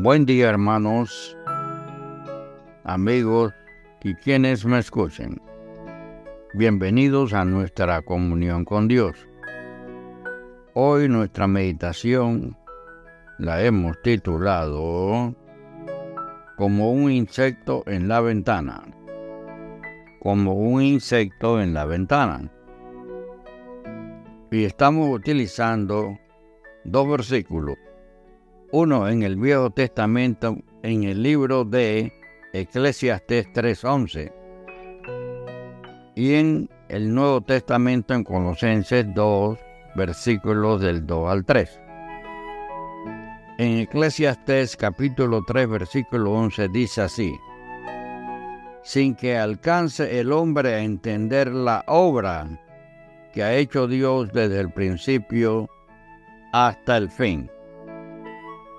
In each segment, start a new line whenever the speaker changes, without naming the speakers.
Buen día hermanos, amigos y quienes me escuchen. Bienvenidos a nuestra comunión con Dios. Hoy nuestra meditación la hemos titulado como un insecto en la ventana. Como un insecto en la ventana. Y estamos utilizando dos versículos. Uno en el Viejo Testamento, en el libro de Eclesiastes 3.11. Y en el Nuevo Testamento en Colosenses 2, versículos del 2 al 3. En Eclesiastes capítulo 3, versículo 11 dice así, sin que alcance el hombre a entender la obra que ha hecho Dios desde el principio hasta el fin.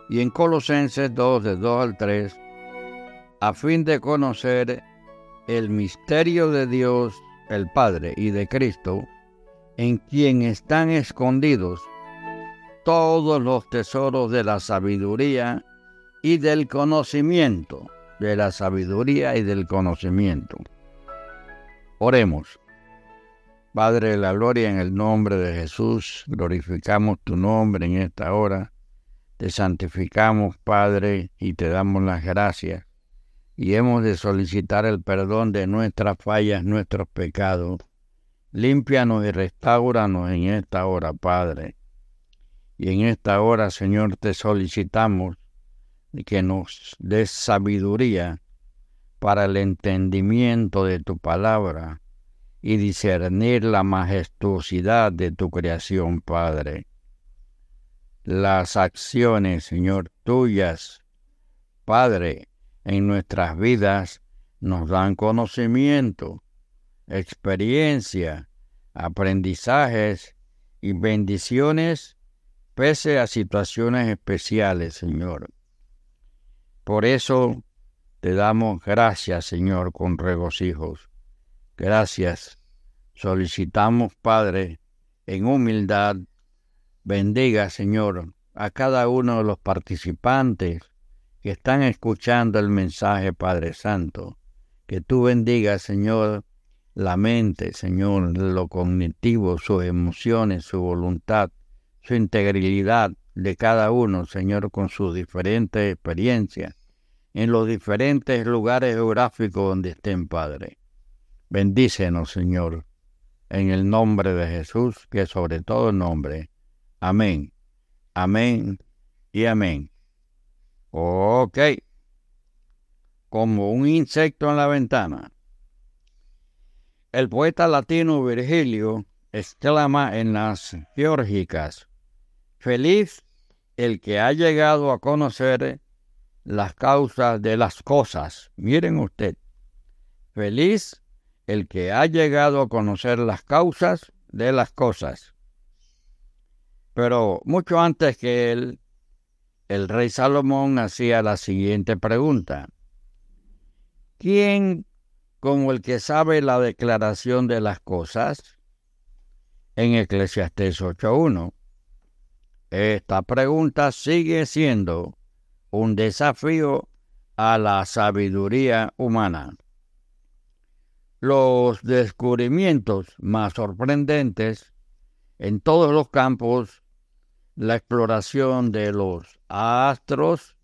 Y en Colosenses 2, de 2 al 3, a fin de conocer el misterio de Dios el Padre y de Cristo, en quien están escondidos todos los tesoros de la sabiduría y del conocimiento, de la sabiduría y del conocimiento. Oremos. Padre de la gloria, en el nombre de Jesús, glorificamos tu nombre en esta hora. Te santificamos, Padre, y te damos las gracias. Y hemos de solicitar el perdón de nuestras fallas, nuestros pecados. Límpianos y restauranos en esta hora, Padre. Y en esta hora, Señor, te solicitamos que nos des sabiduría para el entendimiento de tu palabra y discernir la majestuosidad de tu creación, Padre. Las acciones, Señor, tuyas, Padre, en nuestras vidas nos dan conocimiento, experiencia, aprendizajes y bendiciones pese a situaciones especiales, Señor. Por eso te damos gracias, Señor, con regocijos Gracias. Solicitamos, Padre, en humildad, bendiga, Señor, a cada uno de los participantes que están escuchando el mensaje, Padre Santo. Que tú bendigas, Señor, la mente, Señor, lo cognitivo, sus emociones, su voluntad, su integridad de cada uno, Señor, con sus diferentes experiencias, en los diferentes lugares geográficos donde estén, Padre. Bendícenos, Señor, en el nombre de Jesús, que sobre todo nombre. Amén. Amén y amén. Ok. Como un insecto en la ventana. El poeta latino Virgilio exclama en las geórgicas, feliz el que ha llegado a conocer las causas de las cosas. Miren usted, feliz el que ha llegado a conocer las causas de las cosas. Pero mucho antes que él, el rey Salomón hacía la siguiente pregunta. ¿Quién como el que sabe la declaración de las cosas? En Eclesiastés 8.1. Esta pregunta sigue siendo un desafío a la sabiduría humana. Los descubrimientos más sorprendentes en todos los campos, la exploración de los astros,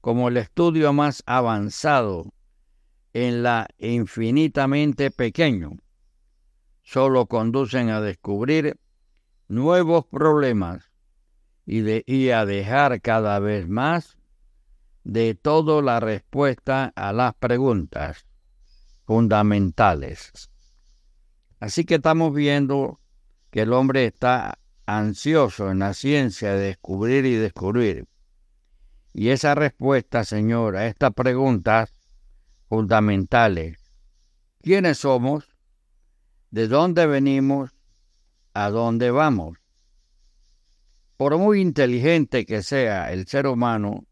como el estudio más avanzado en la infinitamente pequeño, solo conducen a descubrir nuevos problemas y, de, y a dejar cada vez más de todo la respuesta a las preguntas fundamentales. Así que estamos viendo que el hombre está ansioso en la ciencia de descubrir y descubrir. Y esa respuesta, Señor, a estas preguntas fundamentales, ¿quiénes somos? ¿De dónde venimos? ¿A dónde vamos? Por muy inteligente que sea el ser humano,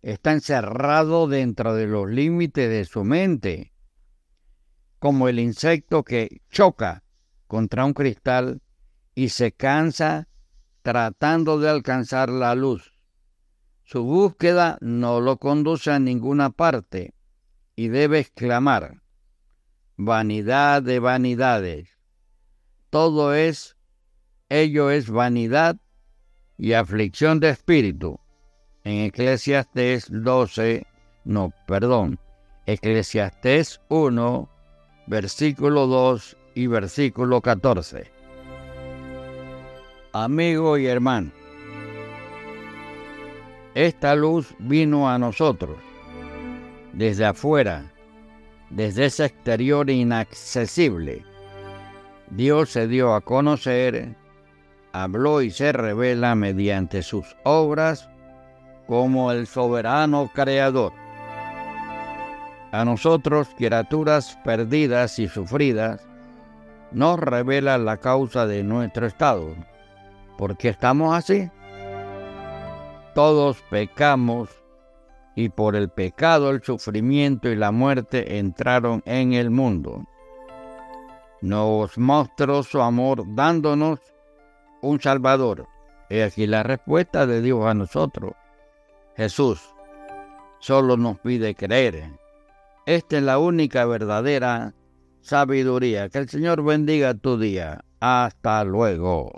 está encerrado dentro de los límites de su mente como el insecto que choca contra un cristal y se cansa tratando de alcanzar la luz. Su búsqueda no lo conduce a ninguna parte y debe exclamar, vanidad de vanidades. Todo es, ello es vanidad y aflicción de espíritu. En Eclesiastes 12, no, perdón, Eclesiastés 1, versículo 2 y versículo 14. Amigo y hermano, esta luz vino a nosotros desde afuera, desde ese exterior inaccesible. Dios se dio a conocer, habló y se revela mediante sus obras como el soberano creador. A nosotros, criaturas perdidas y sufridas, nos revela la causa de nuestro estado. ¿Por qué estamos así? Todos pecamos y por el pecado el sufrimiento y la muerte entraron en el mundo. Nos mostró su amor dándonos un Salvador. He aquí la respuesta de Dios a nosotros. Jesús solo nos pide creer. Esta es la única verdadera sabiduría. Que el Señor bendiga tu día. Hasta luego.